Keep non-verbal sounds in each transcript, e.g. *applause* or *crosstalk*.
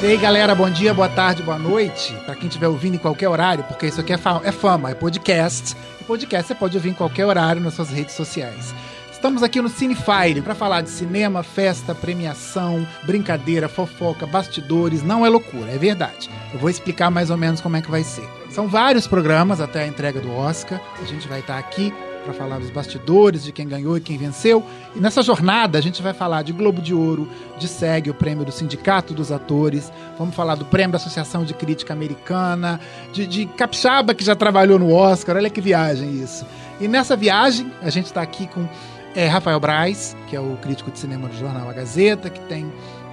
E aí, galera, bom dia, boa tarde, boa noite. Pra quem estiver ouvindo em qualquer horário, porque isso aqui é, fa é fama, é podcast. E podcast você pode ouvir em qualquer horário nas suas redes sociais. Estamos aqui no Cinefire para falar de cinema, festa, premiação, brincadeira, fofoca, bastidores. Não é loucura, é verdade. Eu vou explicar mais ou menos como é que vai ser. São vários programas até a entrega do Oscar. A gente vai estar aqui para falar dos bastidores, de quem ganhou e quem venceu. E nessa jornada a gente vai falar de Globo de Ouro, de SEG, o prêmio do Sindicato dos Atores, vamos falar do prêmio da Associação de Crítica Americana, de, de Capixaba, que já trabalhou no Oscar, olha que viagem isso. E nessa viagem a gente está aqui com é, Rafael Braz, que é o crítico de cinema do jornal A Gazeta, que tem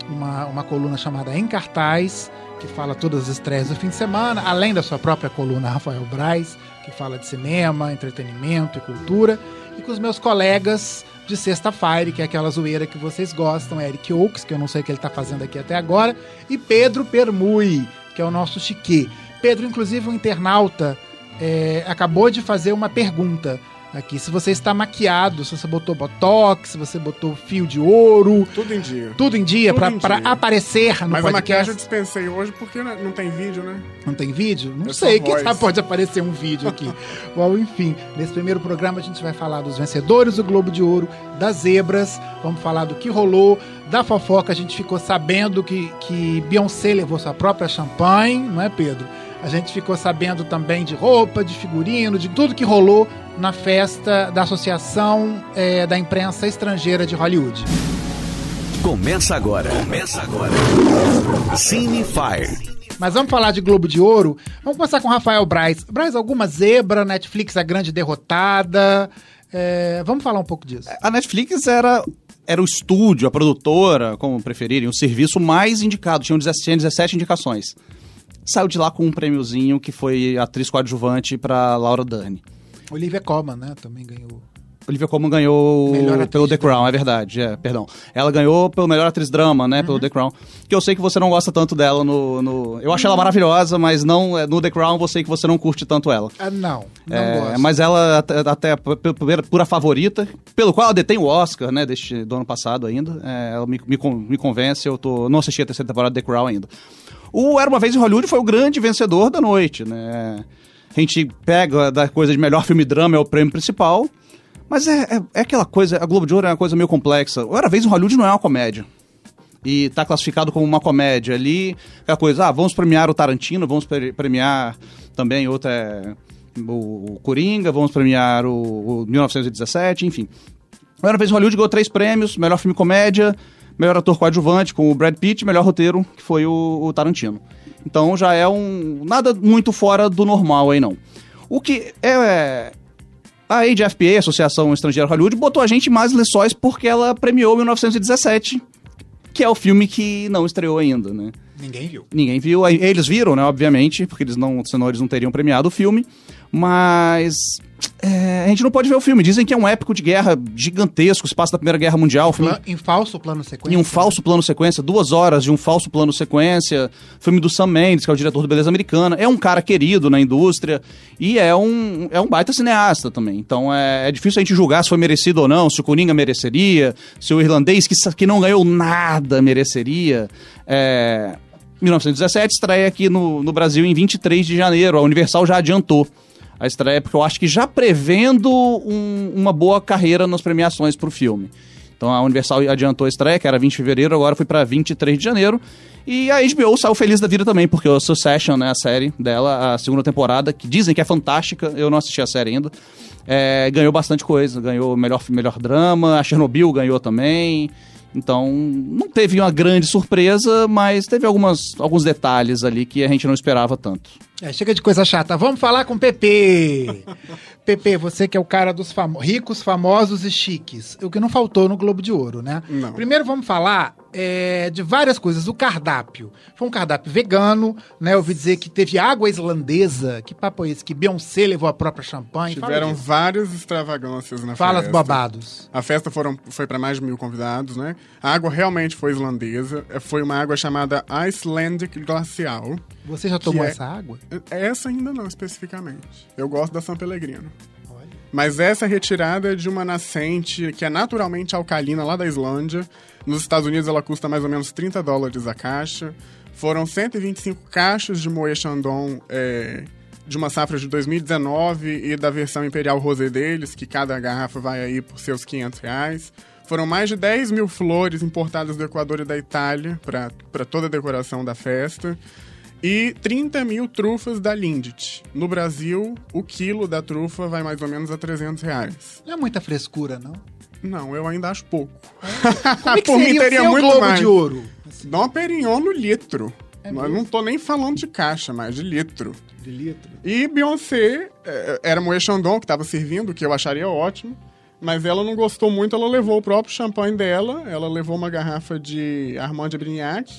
uma, uma coluna chamada Em Cartaz, que fala todas as estreias do fim de semana, além da sua própria coluna Rafael Braz, que fala de cinema, entretenimento e cultura, e com os meus colegas de sexta-feira, que é aquela zoeira que vocês gostam, Eric Oaks, que eu não sei o que ele está fazendo aqui até agora, e Pedro Permui, que é o nosso chique. Pedro, inclusive, um internauta, é, acabou de fazer uma pergunta aqui. Se você está maquiado, se você botou botox, se você botou fio de ouro. Tudo em dia. Tudo em dia para aparecer no Mas podcast. a maquiagem eu dispensei hoje porque não tem vídeo, né? Não tem vídeo? Não É sei, quem sabe pode aparecer um vídeo aqui. *laughs* Bom, enfim, nesse primeiro programa a gente vai falar dos vencedores do Globo de Ouro, das zebras, vamos falar do que rolou, da fofoca, a gente ficou sabendo que, que Beyoncé levou sua própria champanhe, não é, Pedro? A gente ficou sabendo também de roupa, de figurino, de tudo que rolou na festa da Associação eh, da Imprensa Estrangeira de Hollywood. Começa agora. Começa agora. Cine Fire. Mas vamos falar de Globo de Ouro. Vamos começar com Rafael Braz. Braz, alguma zebra, Netflix a grande derrotada. É, vamos falar um pouco disso. A Netflix era, era o estúdio, a produtora, como preferirem, o serviço mais indicado. Tinham 17, tinha 17 indicações. Saiu de lá com um prêmiozinho que foi atriz coadjuvante para Laura Dern. Olivia Colman, né? Também ganhou. Olivia Colman ganhou pelo The. Crown, é verdade, é, perdão. Ela ganhou pelo melhor atriz drama, né, Uhum. pelo The Crown. Que eu sei que você não gosta tanto dela no... no- Eu acho ela maravilhosa, mas não é, no The Crown eu sei que você não curte tanto ela. Ah, não. Não É, gosto. mas ela até, até pura, favorita, pelo qual ela detém o Oscar, né, deste, do ano passado ainda. É, ela me, me, me convence, eu tô, não assisti a terceira temporada de The Crown ainda. O Era Uma Vez em Hollywood foi o grande vencedor da noite, né. A gente pega da coisa de melhor filme drama, é o prêmio principal, mas é, é, é aquela coisa, a Globo de Ouro é uma coisa meio complexa. O Uma Vez em Hollywood não é uma comédia e tá classificado como uma comédia ali, aquela coisa, ah, vamos premiar o Tarantino, vamos pre- premiar também outra, é, o, o Coringa, vamos premiar o, o 1917, enfim. A Era Vez em Hollywood ganhou três prêmios, melhor filme comédia, melhor ator coadjuvante com o Brad Pitt, melhor roteiro, que foi o, o Tarantino. Então já é um, nada muito fora do normal aí não. O que é... a AJFPA, Associação Estrangeira Hollywood, botou a gente mais lençóis porque ela premiou 1917, que é o filme que não estreou ainda, né? Ninguém viu. Ninguém viu. Eles viram, né, obviamente, porque eles não, senão eles não teriam premiado o filme. Mas é, a gente não pode ver o filme. Dizem que é um épico de guerra gigantesco, se passa da Primeira Guerra Mundial. filme Em falso plano sequência. em um falso plano sequência, duas horas de um falso plano sequência. Filme do Sam Mendes, que é o diretor do Beleza Americana. É um cara querido na indústria e é um, é um baita cineasta também. Então é, é difícil a gente julgar se foi merecido ou não, se o Coringa mereceria, se o irlandês, que, que não ganhou nada, mereceria. É, 1917 estreia aqui no, no Brasil em 23 de janeiro. A Universal já adiantou a estreia, porque eu acho que já prevendo um- uma boa carreira nas premiações pro filme. Então a Universal adiantou a estreia, que era 20 de fevereiro, agora foi pra 23 de janeiro. E a HBO saiu feliz da vida também, porque o Succession, né, a série dela, a segunda temporada, que dizem que é fantástica, eu não assisti a série ainda, é, ganhou bastante coisa. Ganhou melhor, melhor drama, a Chernobyl ganhou também. Então, não teve uma grande surpresa, mas teve algumas, alguns detalhes ali que a gente não esperava tanto. É, chega de coisa chata. Vamos falar com o Pepe. *laughs* Pepe, você que é o cara dos famo- ricos, famosos e chiques. O que não faltou no Globo de Ouro, né? Não. Primeiro vamos falar é, de várias coisas. O cardápio. Foi um cardápio vegano, né? Eu ouvi dizer que teve água islandesa. Que papo é esse? Que Beyoncé levou a própria champanhe. Tiveram várias extravagâncias na Fala festa. babados. A festa foram, foi para mais de mil convidados, né? A água realmente foi islandesa. É, Foi uma água chamada Icelandic Glacial. Você já tomou é- essa água? Essa ainda não, especificamente. Eu gosto da São Pellegrino. Mas essa é retirada de uma nascente que é naturalmente alcalina lá da Islândia. Nos Estados Unidos ela custa mais ou menos 30 dólares a caixa. Foram 125 caixas de Moët Chandon é, de uma safra de 2019 e da versão Imperial Rosé deles, que cada garrafa vai aí por seus 500 reais. Foram mais de 10 mil flores importadas do Equador e da Itália para toda a decoração da festa. E 30 mil trufas da Lindt. No Brasil, o quilo da trufa vai mais ou menos a 300 reais. Não é muita frescura, não? Não, eu ainda acho pouco. *laughs* Como é que Por mim seria teria o muito Globo mais. de Ouro? Dom Perignon no litro. É eu não tô nem falando de caixa, mas de litro. De litro. E Beyoncé, eh, era Moët Chandon que estava servindo, que eu acharia ótimo. Mas ela não gostou muito, ela levou o próprio champanhe dela. Ela levou uma garrafa de Armand de Brignac,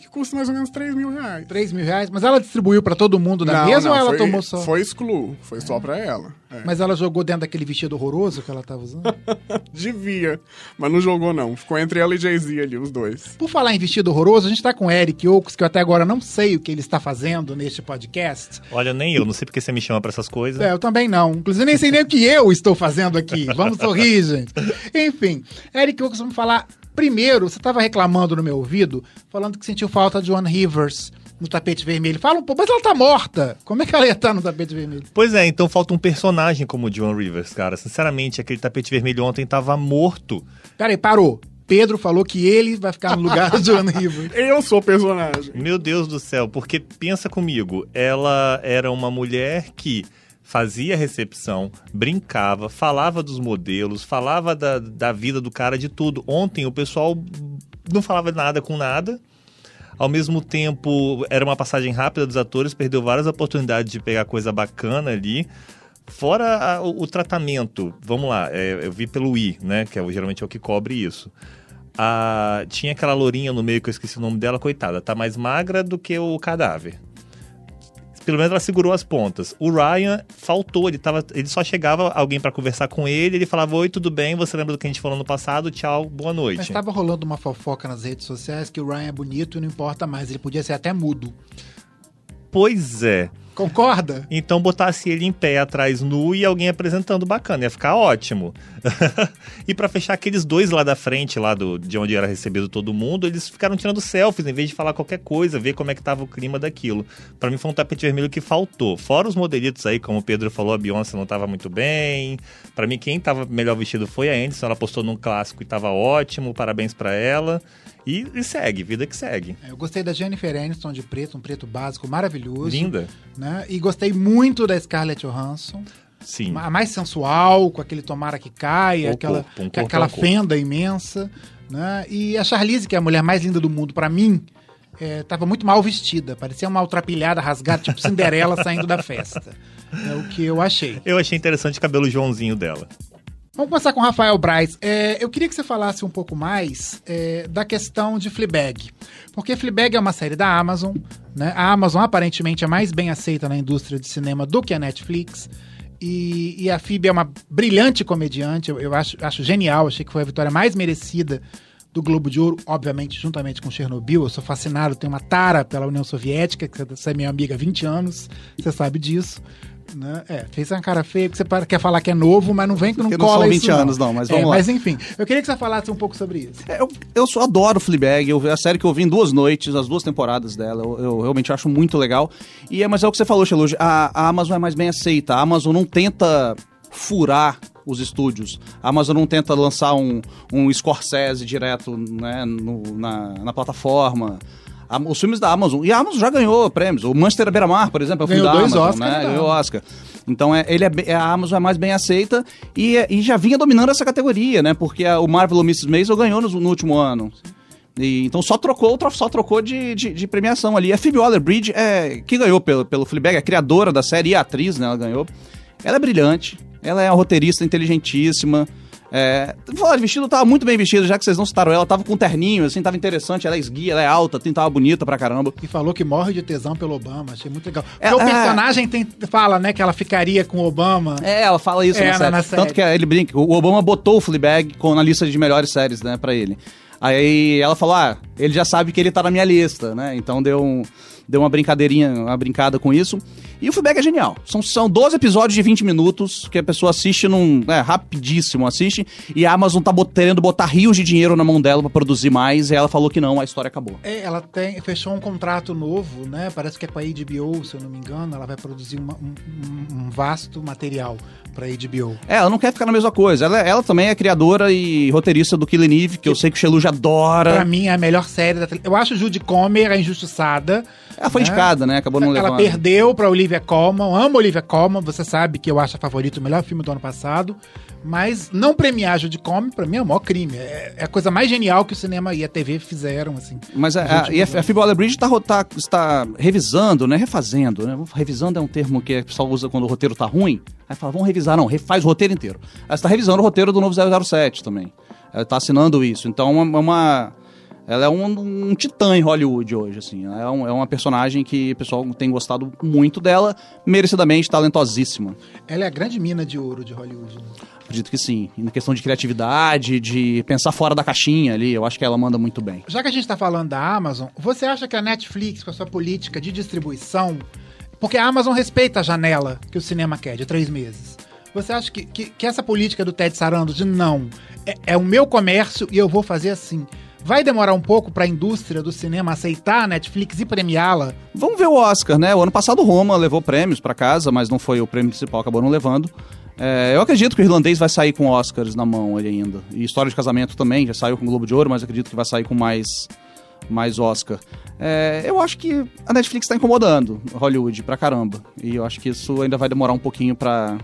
que custa mais ou menos 3 mil reais. 3 mil reais, mas ela distribuiu pra todo mundo na mesa ou ela foi, tomou só? Foi exclu, foi só pra ela. É. Mas ela jogou dentro daquele vestido horroroso que ela tava usando? *laughs* Devia, mas não jogou não. Ficou entre ela e Jay-Z ali, os dois. Por falar em vestido horroroso, a gente tá com o Eric Oaks, que eu até agora não sei o que ele está fazendo neste podcast. Olha, nem eu, não sei porque você me chama pra essas coisas. É, eu também não. Inclusive, nem sei nem o que eu estou fazendo aqui. Vamos sorrir, gente. *laughs* Enfim, Eric Oaks, vamos falar. Primeiro, você estava reclamando no meu ouvido, falando que sentiu falta de One Rivers no tapete vermelho. Fala um pouco, mas ela tá morta. Como é que ela ia estar no tapete vermelho? Pois é, então falta um personagem como o John Rivers, cara. Sinceramente, aquele tapete vermelho ontem tava morto. Peraí, parou. Pedro falou que ele vai ficar no lugar de One Rivers. *laughs* Eu sou o personagem. Meu Deus do céu, porque pensa comigo, ela era uma mulher que fazia recepção, brincava, falava dos modelos, falava da, da vida do cara, de tudo. Ontem o pessoal não falava nada com nada. Ao mesmo tempo, era uma passagem rápida dos atores, perdeu várias oportunidades de pegar coisa bacana ali. Fora a- o, o tratamento, vamos lá, é, eu vi pelo I, né? Que é, geralmente é o que cobre isso. A- tinha aquela lourinha no meio que eu esqueci o nome dela, coitada, tá mais magra do que o cadáver. Pelo menos ela segurou as pontas. O Ryan faltou, ele, tava, ele só chegava alguém pra conversar com ele, ele falava: Oi, tudo bem? Você lembra do que a gente falou no passado? Tchau, boa noite. Mas tava rolando uma fofoca nas redes sociais que o Ryan é bonito e não importa mais. Ele podia ser até mudo. Pois é. Concorda? Então botasse ele em pé atrás nu e alguém apresentando bacana, ia ficar ótimo. *laughs* e pra fechar aqueles dois lá da frente, lá do, de onde era recebido todo mundo, eles ficaram tirando selfies em vez de falar qualquer coisa, ver como é que tava o clima daquilo. Pra mim foi um tapete vermelho que faltou. Fora os modelitos aí, como o Pedro falou, a Beyoncé não tava muito bem. Pra mim quem tava melhor vestido foi a Anderson, ela postou num clássico e tava ótimo, parabéns pra ela. E, e segue, vida que segue. Eu gostei da Jennifer Aniston de preto, um preto básico maravilhoso. Linda. Né? E gostei muito da Scarlett Johansson. Sim. A mais sensual, com aquele tomara que caia, O aquela, corpo, um com corpo aquela é um fenda imensa. Né? E a Charlize, que é a mulher mais linda do mundo pra mim, é, tava muito mal vestida. Parecia uma maltrapilhada rasgada, tipo Cinderela *laughs* saindo da festa. É o que eu achei. Eu achei interessante o cabelo Joãozinho dela. Vamos começar com o Rafael Braz. É, eu queria que você falasse um pouco mais é, da questão de Fleabag. Porque Fleabag é uma série da Amazon. Né? A Amazon aparentemente é mais bem aceita na indústria de cinema do que a Netflix. E, e a Phoebe é uma brilhante comediante. Eu, eu acho, acho genial. Achei que foi a vitória mais merecida do Globo de Ouro, obviamente, juntamente com Chernobyl. Eu sou fascinado, tenho uma tara pela União Soviética, que você é minha amiga há 20 anos, você sabe disso. Né? É, fez uma cara feia, que você quer falar que é novo, mas não vem que não Porque não cola são isso 20 anos, não, mas vamos É, lá. Mas enfim, eu queria que você falasse um pouco sobre isso. É, Eu, eu só adoro Fleabag, eu, a série que eu vi em duas noites, as duas temporadas dela, eu, eu realmente acho muito legal. E é, mas é o que você falou, Xeluge, a, a Amazon é mais bem aceita, a Amazon não tenta furar os estúdios, a Amazon não tenta lançar um, um Scorsese direto né, no- na, na plataforma. A- os filmes da Amazon, e a Amazon já ganhou prêmios, o Manchester à Beira-Mar, por exemplo, é o filme Ganhou da dois Amazon, Oscars né, da ganhou. Oscar. Então é, ele é, be- a Amazon é mais bem aceita e, e já vinha dominando essa categoria, né? Porque a- o Marvel Mrs. Maisel ganhou no, no último ano. E, então só trocou, tro- só trocou de, de, de premiação ali. A Phoebe Waller-Bridge, é, que ganhou pelo, pelo Fleabag, a criadora da série e atriz, né? Ela ganhou. Ela é brilhante, ela é uma roteirista inteligentíssima. É, falar de vestido, tava muito bem vestido, já que vocês não citaram ela, tava com um terninho, assim, tava interessante, ela é esguia, ela é alta, assim, tava bonita pra caramba. E falou que morre de tesão pelo Obama, achei muito legal. Porque É, o é. personagem tem, fala, né, que ela ficaria com o Obama. É, ela fala isso É, na, na- série. na série. Tanto que ele brinca, o Obama botou o Fleabag com, na lista de melhores séries, né, pra ele. Aí ela falou, ah, ele já sabe que ele tá na minha lista, né? Então deu, um, deu uma brincadeirinha, uma brincada com isso. E o Fleabag é genial. São, são 12 episódios de 20 minutos que a pessoa assiste num. É, rapidíssimo assiste. E a Amazon tá querendo botar rios de dinheiro na mão dela pra produzir mais. E ela falou que não, a história acabou. É, ela tem, fechou um contrato novo, né? Parece que é com a HBO, se eu não me engano. Ela vai produzir uma- um, um- um vasto material pra HBO. É, ela não quer ficar na mesma coisa. Ela, ela também é criadora e roteirista do Killing Eve, que eu sei que o Sheluja adora. Pra mim, é a melhor série da. Eu acho Judy Comer a injustiçada. Ela foi né? indicada, né? Acabou não Ela levando. perdeu pra Olivia Colman. Amo Olivia Colman. Você sabe que eu acho a favorita o melhor filme do ano passado. Mas não premiar Comer, pra mim, é o maior crime. É, é a coisa mais genial que o cinema e a TV fizeram, assim. Mas a, a, e a, a Waller-Bridge tá, tá- está revisando, né? Refazendo, né? Revisando é um termo que o pessoal usa quando o roteiro tá ruim. Aí fala, vamos revisar. Não, refaz o roteiro inteiro. Ela está revisando o roteiro do novo 007 também. Ela tá assinando isso. Então, é uma... uma- ela é um, um titã em Hollywood hoje, assim. Ela É, um- é uma personagem que o pessoal tem gostado muito dela, merecidamente talentosíssima. Ela é a grande mina de ouro de Hollywood. né? Acredito que sim. E na questão de criatividade, de pensar fora da caixinha ali, eu acho que ela manda muito bem. Já que a gente tá falando da Amazon, você acha que a Netflix, com a sua política de distribuição, porque a Amazon respeita a janela que o cinema quer, de três meses. Você acha que, que, que essa política do Ted Sarandos de não, é, é o meu comércio e eu vou fazer assim, vai demorar um pouco pra indústria do cinema aceitar a Netflix e premiá-la? Vamos ver o Oscar, né? O ano passado Roma levou prêmios pra casa, mas não foi o prêmio principal, acabou não levando. É, eu acredito que o irlandês vai sair com Oscars na mão ele ainda. E História de Casamento também, já saiu com o Globo de Ouro, mas acredito que vai sair com mais, mais Oscar. É, eu acho que a Netflix tá incomodando Hollywood pra caramba. E eu acho que isso ainda vai demorar um pouquinho pra,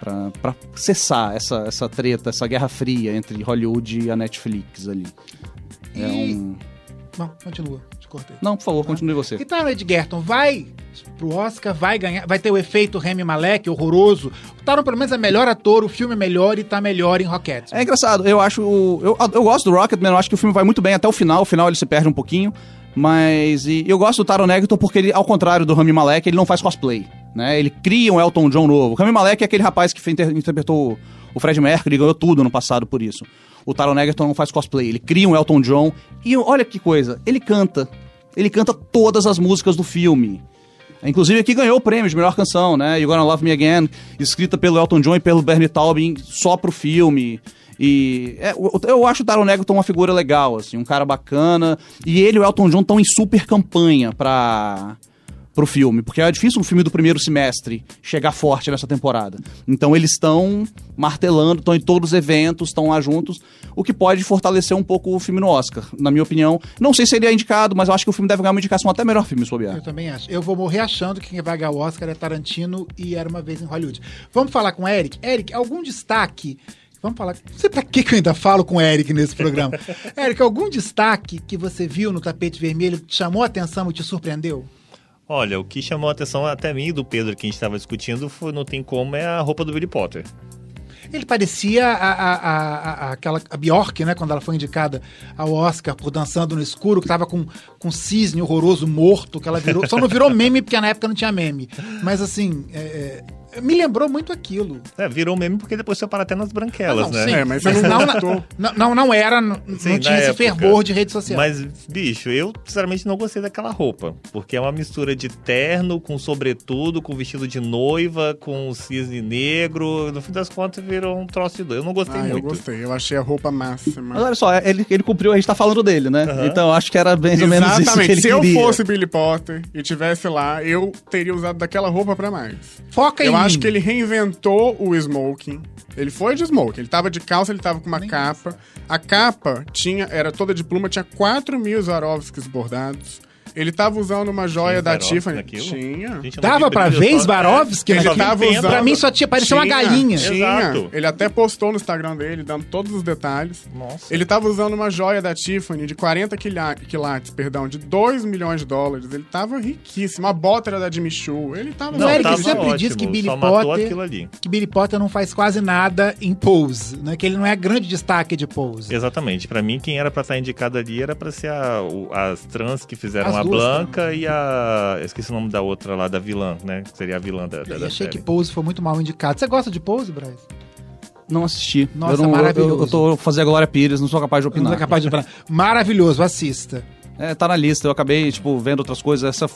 pra, pra cessar essa, essa treta, essa guerra fria entre Hollywood e a Netflix ali. É E- um... Não, continua, te cortei. Não, por favor, continue você. E Taron Edgerton vai pro Oscar, vai ganhar, vai ter o efeito Remy Malek, horroroso. O Taron pelo menos é melhor ator, o filme é melhor e tá melhor em Rockets. É engraçado, eu acho. Eu, eu gosto do Rocketman, eu acho que o filme vai muito bem até o final. O final ele se perde um pouquinho. Mas e eu gosto do Taron Egerton porque ele, ao contrário do Rami Malek, ele não faz cosplay. Né? Ele cria um Elton John novo. O Rami Malek é aquele rapaz que interpretou o Fred Mercury e ganhou tudo no passado por isso. O Taron Egerton não faz cosplay, ele cria um Elton John. E olha que coisa, ele canta. Ele canta todas as músicas do filme. Inclusive aqui ganhou o prêmio de melhor canção, né? You Gonna Love Me Again, escrita pelo Elton John e pelo Bernie Taupin só pro filme. E é, eu, eu acho o Taron Egerton uma figura legal, assim, um cara bacana. E ele e o Elton John estão em super campanha pra, pro filme, porque é difícil um filme do primeiro semestre chegar forte nessa temporada. Então eles estão martelando, estão em todos os eventos, estão lá juntos, o que pode fortalecer um pouco o filme no Oscar, na minha opinião. Não sei se seria indicado, mas eu acho que o filme deve ganhar uma indicação até melhor filme, bobear. Eu também acho. Eu vou morrer achando que quem vai ganhar o Oscar é Tarantino e Era Uma Vez em Hollywood. Vamos falar com o Eric? Eric, algum destaque? Vamos falar. Não sei pra que que eu ainda falo com o Eric nesse programa. *laughs* Eric, algum destaque que você viu no tapete vermelho que te chamou a atenção e te surpreendeu? Olha, o que chamou a atenção até mim do Pedro que a gente estava discutindo foi, não tem como, é a roupa do Billy Potter. Ele parecia a, a, a, a- aquela a Bjork, né? Quando ela foi indicada ao Oscar por Dançando no Escuro, que tava com, com um cisne horroroso morto, que ela virou. Só não virou *laughs* meme porque na época não tinha meme. Mas assim, é, é, me lembrou muito aquilo. É, virou meme porque depois foi parar até nas branquelas, Ah, não, né? sim. É, mas Mas você não não, gostou. não, não, era, não, Sim, não na tinha esse época. fervor de rede social. Mas, bicho, eu sinceramente não gostei daquela roupa. Porque é uma mistura de terno com sobretudo, com vestido de noiva, com cisne negro. No fim das contas, virou um troço de doido. Eu não gostei Ah, eu muito. gostei. Eu achei a roupa Mas máxima. olha só, ele, ele cumpriu, a gente tá falando dele, né? Aham. Então eu acho que era mais ou menos isso que Exatamente. ele Se eu queria. fosse Billy Potter e tivesse lá, eu teria usado daquela roupa pra mais. Foca em Eu acho que ele reinventou o smoking. Ele foi de smoking. Ele tava de calça, ele tava com uma Nem capa. A capa tinha, era toda de pluma, tinha 4 mil Swarovskis bordados. Ele tava usando uma joia Tinha da Swarovski Tiffany. naquilo? Tinha. Gente, eu não Dava vi pra brilho, ver só- Swarovski Ele tava usando- Pra mim só tinha, parecia uma Tinha, galinha. Tinha. Exato. Ele até postou no Instagram dele, dando todos os detalhes. Nossa. Ele tava usando uma joia da Tiffany de 40 quila- quilates, perdão, de 2 milhões de dólares. Ele tava riquíssimo. A bota era da Jimmy Choo. Ele tava... Não, Eric tava sempre ótimo, diz que Billy só matou Potter- aquilo ali. Que Billy Potter não faz quase nada em pose, né? Que ele não é grande destaque de pose. Exatamente. Pra mim, quem era pra estar indicado ali era pra ser a- o- as trans que fizeram As a duas, Blanca e a. eu Esqueci o nome da outra lá, da vilã, né? Que seria a vilã da, da, Eu da achei série. que pose foi muito mal indicado. Você gosta de pose, Braz? Não assisti. Nossa, eu não, maravilhoso. Eu, eu tô fazendo a Glória Pires, não sou capaz de Não opinar. é capaz de opinar. Maravilhoso, assista. É, tá na lista. Eu acabei, tipo, vendo outras coisas. Essa,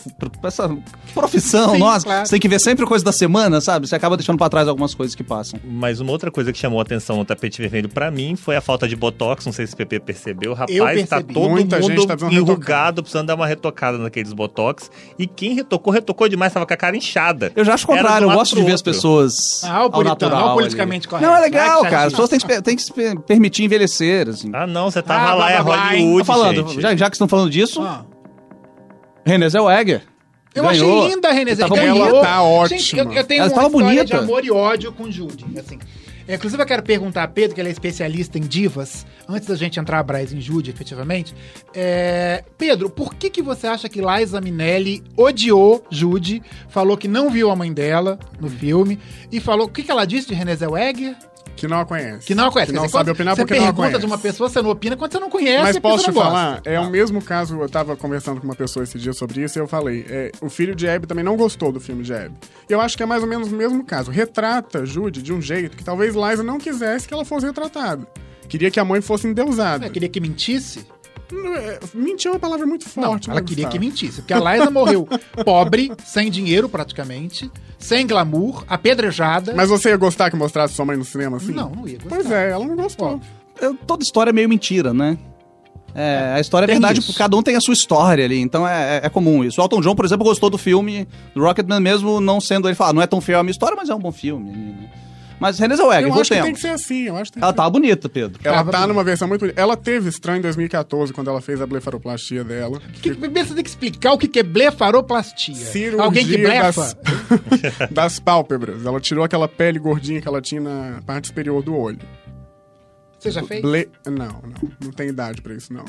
essa profissão, Sim, nossa. claro. Você tem que ver sempre coisa da semana, sabe? Você acaba deixando pra trás algumas coisas que passam. Mas uma outra coisa que chamou a atenção no tapete vermelho pra mim foi a falta de botox. Não sei se o PP percebeu. Eu Rapaz, tá todo Muita mundo gente tá enrugado, precisando dar uma retocada naqueles botox. E quem retocou, retocou demais, tava com a cara inchada. Eu já acho o contrário. Eu gosto de ver as pessoas. Ah, o puritano, natural. politicamente ali. correto. Não, é legal, cara. As pessoas têm que, se- têm que se per- permitir envelhecer, assim. Ah, não, você tava Ah, lá, blá, é blá, blá, hein? Hollywood, Tô falando, já, já que estão falando disso, Ah. Renée Zellweger. Eu ganhou. achei linda a Renée Zellweger. Ganhou. Ela tá Gente, ótima. eu, eu tenho Ela uma tava história bonita. de amor e ódio com Judy, assim. É, Inclusive, eu quero perguntar a Pedro, que ele é especialista em divas, antes da gente entrar, Braz, em Judy, efetivamente. É, Pedro, por que, que você acha que Liza Minelli odiou Judy, falou que não viu a mãe dela no filme, e falou... O que, que ela disse de Renée Zellweger? Que não a conhece. Que não a conhece. Que não dizer, sabe opinar você porque não a pergunta conhece. de uma pessoa, você não opina quando você não conhece Mas a posso te não falar, gosta. é o mesmo caso, eu tava conversando com uma pessoa esse dia sobre isso e eu falei, é, o filho de Abby também não gostou do filme de Abby. E eu acho que é mais ou menos o mesmo caso. Retrata Judy de um jeito que talvez Liza não quisesse que ela fosse retratada. Queria que a mãe fosse endeusada. É, queria que mentisse? Não, é, Mentir é uma palavra muito Não, forte. ela né, queria que mentisse. Porque a Liza morreu *laughs* pobre, sem dinheiro praticamente, sem glamour, apedrejada. Mas você ia gostar que mostrasse sua mãe no cinema assim? Não, não ia gostar. Pois é, ela não gostou. Eu- toda história é meio mentira, né? É, a história é Tem verdade, isso. porque cada um tem a sua história ali, então é, é- é comum isso. O Elton John, por exemplo, gostou do filme do Rocketman, mesmo não sendo ele falar, não é tão fiel à minha história, mas é um bom filme. né? Mas Renée Zellweger, eu acho que tem que ser assim, eu acho que tem Ela que tava bonita, Pedro. Ela tá bonita. numa versão muito bonita. Ela teve estranho em 2014, quando ela fez a blefaroplastia dela. Que, primeiro você tem que explicar o que que é blefaroplastia. Cirurgia Alguém que blefa? das, *laughs* das pálpebras. Ela tirou aquela pele gordinha que ela tinha na parte superior do olho. Você já fez? Ble... Não, não. Não tem idade pra isso, não.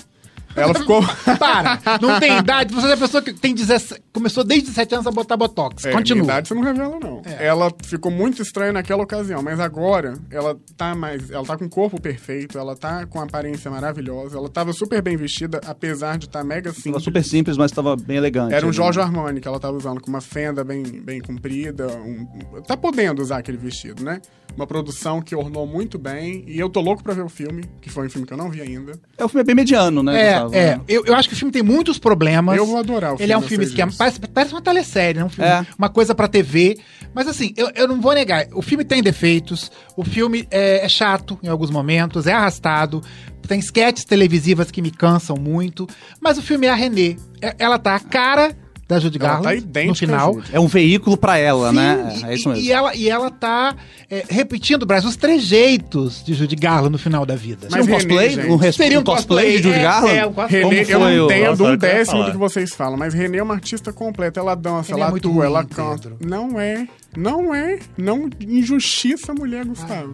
Ela *laughs* ficou... Para! Não tem idade. Você é a pessoa que tem 17, começou desde 17 anos a botar botox. É, minha Continua. idade você não revela, não. É. Ela ficou muito estranha naquela ocasião, mas agora ela tá mais. Ela tá com o corpo perfeito, ela tá com aparência maravilhosa, ela tava super bem vestida, apesar de estar tá mega Tava simples. super simples, mas tava bem elegante. Era um ali. Giorgio Armani que ela tava usando, com uma fenda bem, bem comprida. um- tá podendo usar aquele vestido, né? Uma produção que ornou muito bem. E eu tô louco pra ver o filme, que foi um filme que eu não vi ainda. É, o filme é bem mediano, né? É, É. Eu, eu acho que o filme tem muitos problemas. Eu vou adorar o Ele é um filme, filme que é- parece, parece uma telesérie, né? Um filme, É. uma coisa pra TV. Mas assim, eu, eu não vou negar. O filme tem defeitos. O filme é, é chato em alguns momentos, é arrastado. Tem sketches televisivas que me cansam muito. Mas o filme é a Renê. É- Ela tá a cara da Judy Ela Garland tá idêntica no final. É um veículo pra ela, Sim, né? e- É isso mesmo. E ela, e ela tá é, repetindo, Braz, os trejeitos de Judy Garland no final da vida. Mas um cosplay? Um, res- Seria um cosplay de Judy é, Garland? É, um cosplay. Renê, eu não entendo um décimo falar. do que vocês falam, mas Renê é uma artista completa. Ela dança, Renê é ela atua, ela canta. Pedro. Não é, não é, não injustiça a mulher, Gustavo.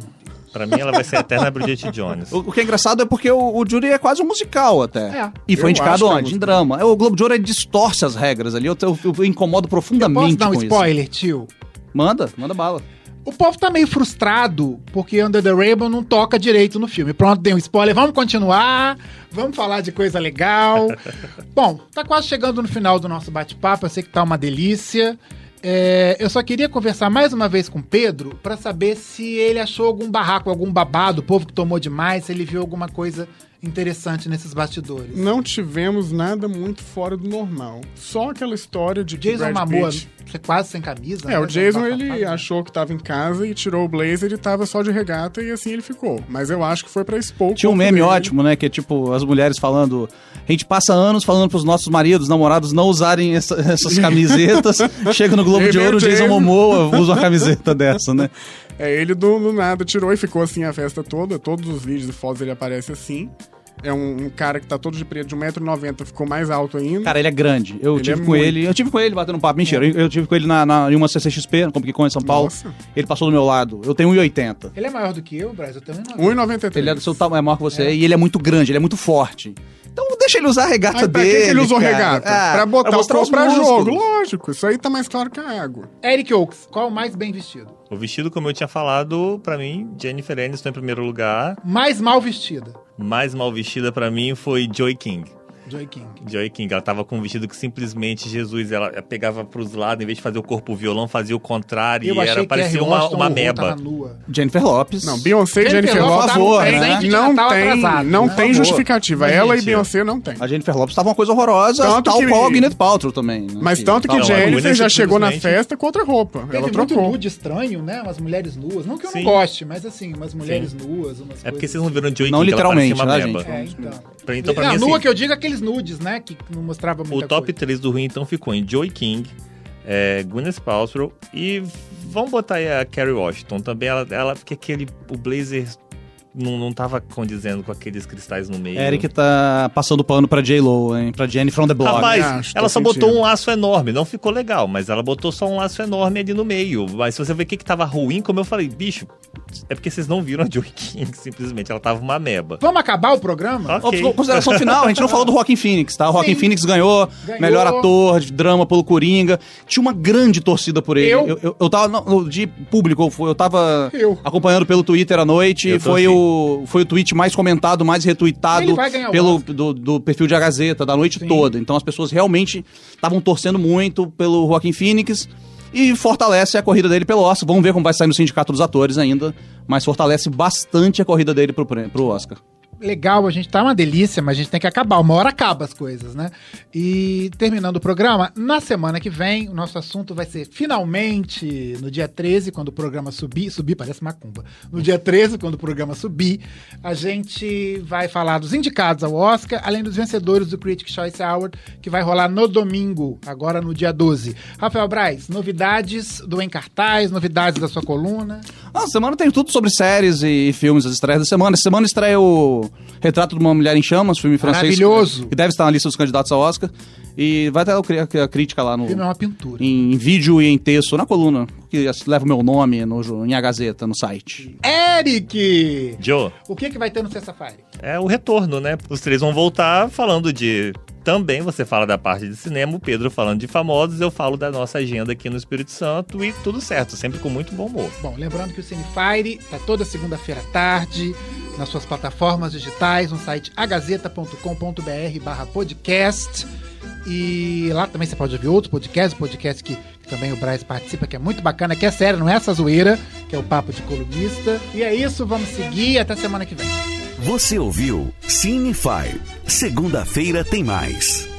Pra mim, ela vai ser a eterna Bridget Jones. *laughs* O, o que é engraçado é porque o, o Judy é quase um musical até. É. E foi Eu indicado é onde? em musical. drama. É, O Globo de Ouro distorce as regras ali. Eu, eu, eu incomodo Eu profundamente posso dar um spoiler, tio? isso. Manda, manda bala. O povo tá meio frustrado porque Under the Rainbow não toca direito no filme. Pronto, deu um spoiler. Vamos continuar. Vamos falar de coisa legal. *laughs* Bom, tá quase chegando no final do nosso bate-papo. Eu sei que tá uma delícia. É, eu só queria conversar mais uma vez com o Pedro pra saber se ele achou algum barraco, algum babado, o povo que tomou demais, se ele viu alguma coisa interessante nesses bastidores. Não tivemos nada muito fora do normal. Só aquela história de que Jason Brad Momoa, Pitt... você quase sem camisa. É, né? o Jason, ele achou que tava em casa e tirou o blazer e tava só de regata e assim ele ficou. Mas eu acho que foi pra expor o Tinha um meme dele. ótimo, né? Que é tipo as mulheres falando. A gente passa anos falando pros nossos maridos, namorados, não usarem essa- essas *laughs* camisetas. Chega no Globo de é Ouro, o Jason Jason. Momoa usa uma camiseta dessa, né? É, ele do, do nada tirou e ficou assim a festa toda. Todos os vídeos e fotos ele aparece assim. É um, um cara que tá todo de preto, de 1,90m, ficou mais alto ainda. Cara, ele é grande. Eu Ele tive é com muito. ele. Eu tive com ele batendo um papo. Mentira, eu, eu tive com ele na, na, em uma CCXP, no Comic Con em São Paulo. Nossa. Ele passou do meu lado. Eu tenho 1,80. Ele é maior do que eu, Braz. Eu também não. 1,93. Ele é do seu tamanho, é maior que você. E ele é muito grande, ele é muito forte. Então deixa ele usar a regata Mas pra dele. que, que ele usou cara. regata? Ah, pra botar o corpo os pra jogo. Lógico, isso aí tá mais claro que a água. Eric Oaks, qual é o mais bem vestido? O vestido, como eu tinha falado, pra mim, Jennifer Aniston em primeiro lugar. Mais mal vestida. Mais mal vestida pra mim foi Joy King. Joy King. Joy King, ela tava com um vestido que simplesmente Jesus, ela pegava pros lados, em vez de fazer o corpo violão, fazia o contrário Eu e achei era, que parecia uma, uma meba. Jennifer Lopes. Não, Beyoncé e Jennifer favor, né? não tem, atrasado, não né? tem justificativa. Mas, Ela gente, e Beyoncé não tem. A Jennifer Lopes tava uma coisa horrosa, Tanto tal que- qual a Gwyneth Paltrow também. né? Mas tanto que Não, a Jennifer já chegou na festa com outra roupa. Teve Ela muito trocou. nude estranho, né? Umas mulheres nuas. Não que eu Sim. não goste, mas assim, umas mulheres nuas, umas É porque vocês não viram Joy Não King, parecia literalmente, uma né, gente? É, então. Pra- então, pra não, mim, nua assim, que eu digo aqueles nudes, né? Que não mostrava muita O top coisa. 3 do ruim, então, ficou em Joey King, é, Gwyneth Paltrow e vamos botar aí a Carrie Washington também. Ela, ela porque aquele, o blazer não, não tava condizendo com aqueles cristais no meio. Eric tá passando pano pra J-Lo, hein? Pra Jenny from the Block. Rapaz, acho, tô ela só sentindo. botou um laço enorme, não ficou legal, mas ela botou só um laço enorme ali no meio. Mas se você ver o que, que tava ruim, como eu falei, bicho, é porque vocês não viram a Joey King, *laughs* simplesmente, ela tava uma meba. Vamos acabar o programa? Ok. Ó, Consideração *laughs* final, a gente não falou do Joaquin Phoenix, tá? O Sim. Phoenix ganhou, Ganhou. melhor ator de drama pelo Coringa. Tinha uma grande torcida por ele. Eu? Eu, eu, eu tava, não, de público, eu tava Eu. acompanhando pelo Twitter à noite. Foi torci. o, foi o tweet mais comentado, mais retweetado pelo, do, do perfil de A Gazeta, da noite Sim. toda. Então as pessoas realmente estavam torcendo muito pelo Joaquin Phoenix. E fortalece a corrida dele pelo Oscar. Vamos ver como vai sair no Sindicato dos Atores ainda. Mas fortalece bastante a corrida dele pro, pro Oscar. Legal, a gente tá uma delícia, mas a gente tem que acabar. Uma hora acaba as coisas, né? E terminando o programa, na semana que vem, o nosso assunto vai ser finalmente no dia 13, quando o programa subir. Subir parece macumba. No dia 13, quando o programa subir, a gente vai falar dos indicados ao Oscar, além dos vencedores do Critics' Choice Award, que vai rolar no domingo, agora no dia 12. Rafael Braz, novidades do Em Cartaz, novidades da sua coluna. Ah, semana tem tudo sobre séries e filmes, as estreias da semana. Semana estreia o Retrato de uma Mulher em Chamas, filme francês. Maravilhoso. Que deve estar na lista dos candidatos ao Oscar. E vai ter a crítica lá no, filme é uma pintura. em, em vídeo e em texto, na coluna, que leva o meu nome no, em A Gazeta, no site. Eric! Joe, O que, que vai ter no Sexta-feira? é o retorno, né? Os três vão voltar falando de. Também você fala da parte de cinema, o Pedro falando de famosos, eu falo da nossa agenda aqui no Espírito Santo e tudo certo, sempre com muito bom humor. Bom, lembrando que o Cinefire tá toda segunda-feira à tarde nas suas plataformas digitais, no site agazeta.com.br barra podcast. E lá também você pode ouvir outros podcasts, podcast que, que também o Braz participa, que é muito bacana, que é sério, não é essa zoeira, que é o Papo de Colunista. E é isso, vamos seguir até semana que vem. Você ouviu Cinefy. Segunda-feira tem mais.